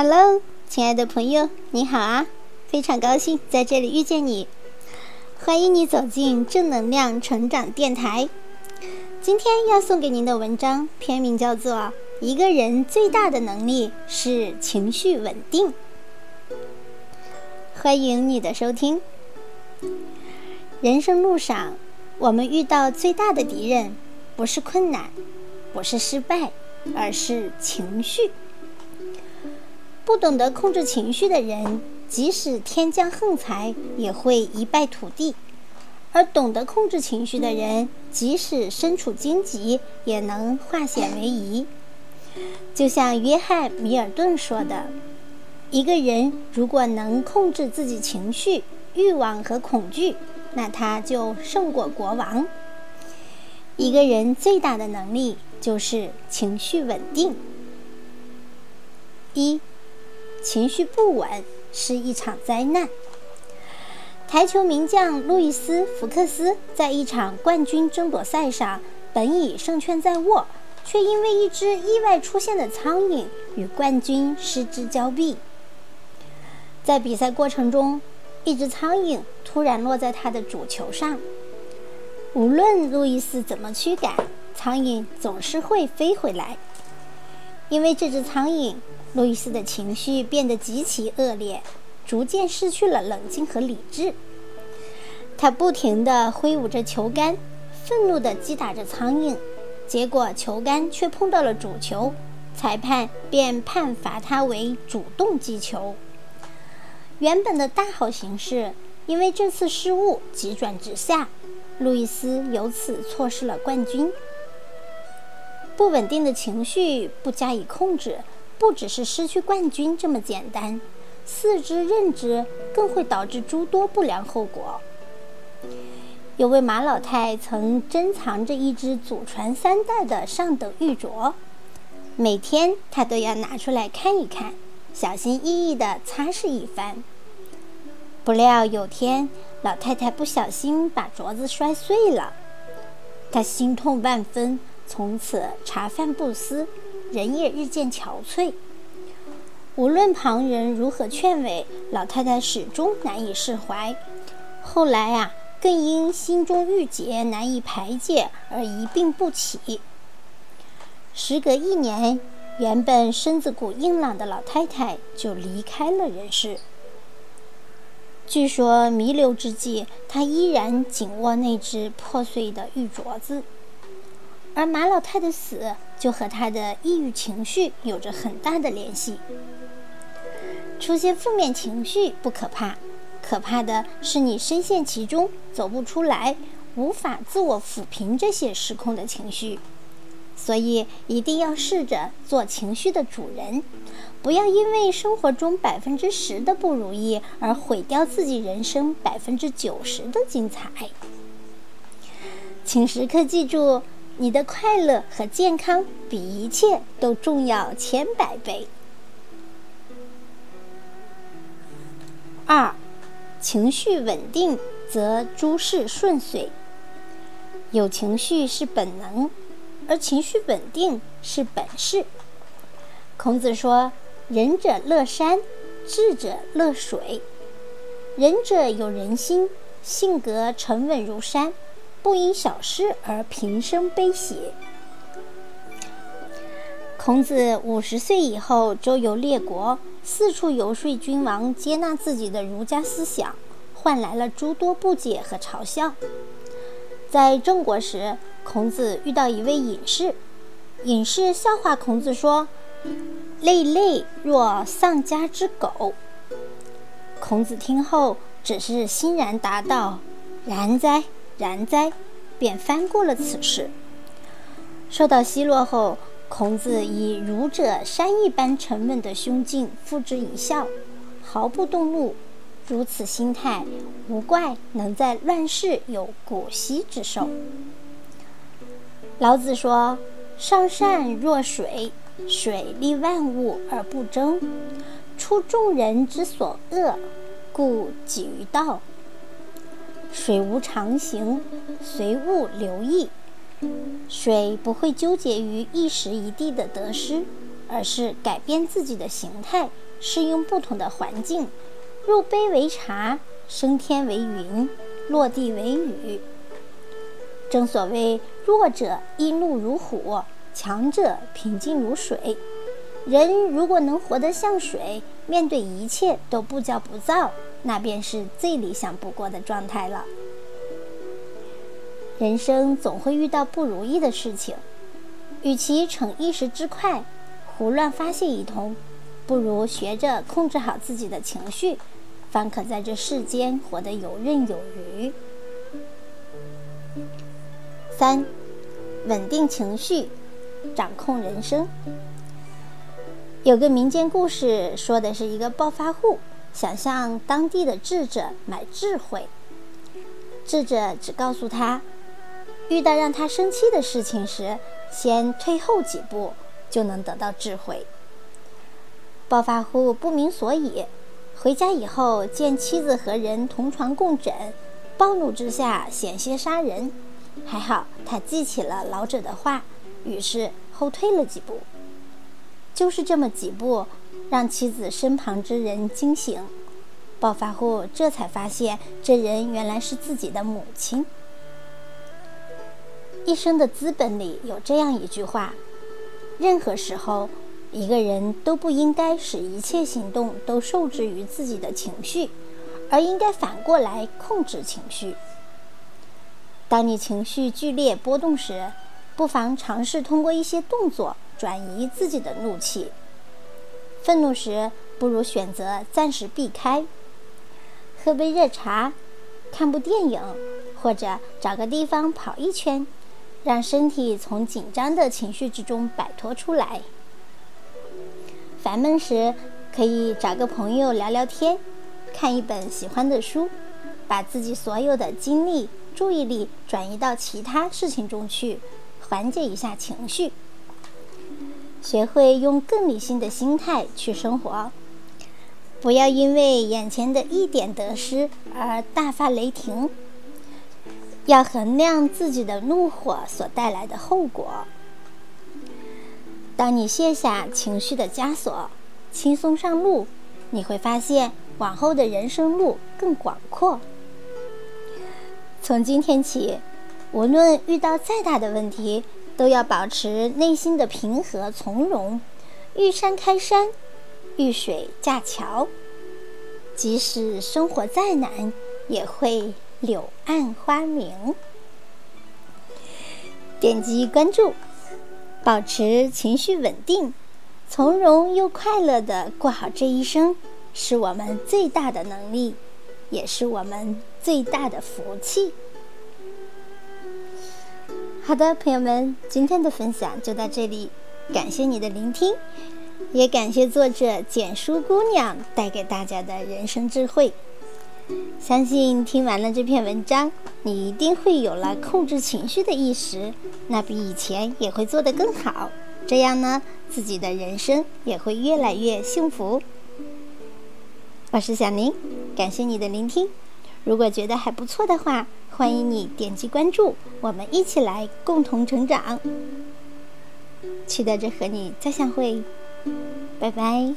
Hello，亲爱的朋友，你好啊！非常高兴在这里遇见你，欢迎你走进正能量成长电台。今天要送给您的文章篇名叫做《一个人最大的能力是情绪稳定》。欢迎你的收听。人生路上，我们遇到最大的敌人，不是困难，不是失败，而是情绪。不懂得控制情绪的人，即使天降横财，也会一败涂地；而懂得控制情绪的人，即使身处荆棘，也能化险为夷。就像约翰·米尔顿说的：“一个人如果能控制自己情绪、欲望和恐惧，那他就胜过国王。”一个人最大的能力就是情绪稳定。一。情绪不稳是一场灾难。台球名将路易斯·福克斯在一场冠军争夺赛上，本已胜券在握，却因为一只意外出现的苍蝇与冠军失之交臂。在比赛过程中，一只苍蝇突然落在他的主球上，无论路易斯怎么驱赶，苍蝇总是会飞回来。因为这只苍蝇。路易斯的情绪变得极其恶劣，逐渐失去了冷静和理智。他不停地挥舞着球杆，愤怒地击打着苍蝇，结果球杆却碰到了主球，裁判便判罚他为主动击球。原本的大好形势，因为这次失误急转直下，路易斯由此错失了冠军。不稳定的情绪不加以控制。不只是失去冠军这么简单，四肢认知更会导致诸多不良后果。有位马老太曾珍藏着一只祖传三代的上等玉镯，每天她都要拿出来看一看，小心翼翼地擦拭一番。不料有天，老太太不小心把镯子摔碎了，她心痛万分，从此茶饭不思。人也日渐憔悴。无论旁人如何劝慰，老太太始终难以释怀。后来啊，更因心中郁结难以排解而一病不起。时隔一年，原本身子骨硬朗的老太太就离开了人世。据说弥留之际，她依然紧握那只破碎的玉镯子。而马老太的死就和她的抑郁情绪有着很大的联系。出现负面情绪不可怕，可怕的是你深陷其中走不出来，无法自我抚平这些失控的情绪。所以一定要试着做情绪的主人，不要因为生活中百分之十的不如意而毁掉自己人生百分之九十的精彩。请时刻记住。你的快乐和健康比一切都重要千百倍。二，情绪稳定则诸事顺遂。有情绪是本能，而情绪稳定是本事。孔子说：“仁者乐山，智者乐水。仁者有仁心，性格沉稳如山。”不因小事而平生悲喜。孔子五十岁以后周游列国，四处游说君王接纳自己的儒家思想，换来了诸多不解和嘲笑。在郑国时，孔子遇到一位隐士，隐士笑话孔子说：“累累若丧家之狗。”孔子听后只是欣然答道：“然哉。”然哉，便翻过了此事。受到奚落后，孔子以儒者山一般沉稳的胸襟付之一笑，毫不动怒。如此心态，无怪能在乱世有古稀之寿。老子说：“上善若水，水利万物而不争，出众人之所恶，故几于道。”水无常形，随物流溢。水不会纠结于一时一地的得失，而是改变自己的形态，适应不同的环境。入杯为茶，升天为云，落地为雨。正所谓，弱者易怒如虎，强者平静如水。人如果能活得像水，面对一切都不骄不躁，那便是最理想不过的状态了。人生总会遇到不如意的事情，与其逞一时之快，胡乱发泄一通，不如学着控制好自己的情绪，方可在这世间活得游刃有余。三，稳定情绪，掌控人生。有个民间故事，说的是一个暴发户想向当地的智者买智慧。智者只告诉他，遇到让他生气的事情时，先退后几步，就能得到智慧。暴发户不明所以，回家以后见妻子和人同床共枕，暴怒之下险些杀人。还好他记起了老者的话，于是后退了几步。就是这么几步，让妻子身旁之人惊醒，暴发户这才发现这人原来是自己的母亲。一生的资本里有这样一句话：任何时候，一个人都不应该使一切行动都受制于自己的情绪，而应该反过来控制情绪。当你情绪剧烈波动时，不妨尝试通过一些动作。转移自己的怒气，愤怒时不如选择暂时避开，喝杯热茶，看部电影，或者找个地方跑一圈，让身体从紧张的情绪之中摆脱出来。烦闷时可以找个朋友聊聊天，看一本喜欢的书，把自己所有的精力、注意力转移到其他事情中去，缓解一下情绪。学会用更理性的心态去生活，不要因为眼前的一点得失而大发雷霆。要衡量自己的怒火所带来的后果。当你卸下情绪的枷锁，轻松上路，你会发现往后的人生路更广阔。从今天起，无论遇到再大的问题。都要保持内心的平和从容，遇山开山，遇水架桥。即使生活再难，也会柳暗花明。点击关注，保持情绪稳定，从容又快乐的过好这一生，是我们最大的能力，也是我们最大的福气。好的，朋友们，今天的分享就到这里，感谢你的聆听，也感谢作者简书姑娘带给大家的人生智慧。相信听完了这篇文章，你一定会有了控制情绪的意识，那比以前也会做得更好。这样呢，自己的人生也会越来越幸福。我是小宁，感谢你的聆听。如果觉得还不错的话，欢迎你点击关注，我们一起来共同成长。期待着和你再相会，拜拜。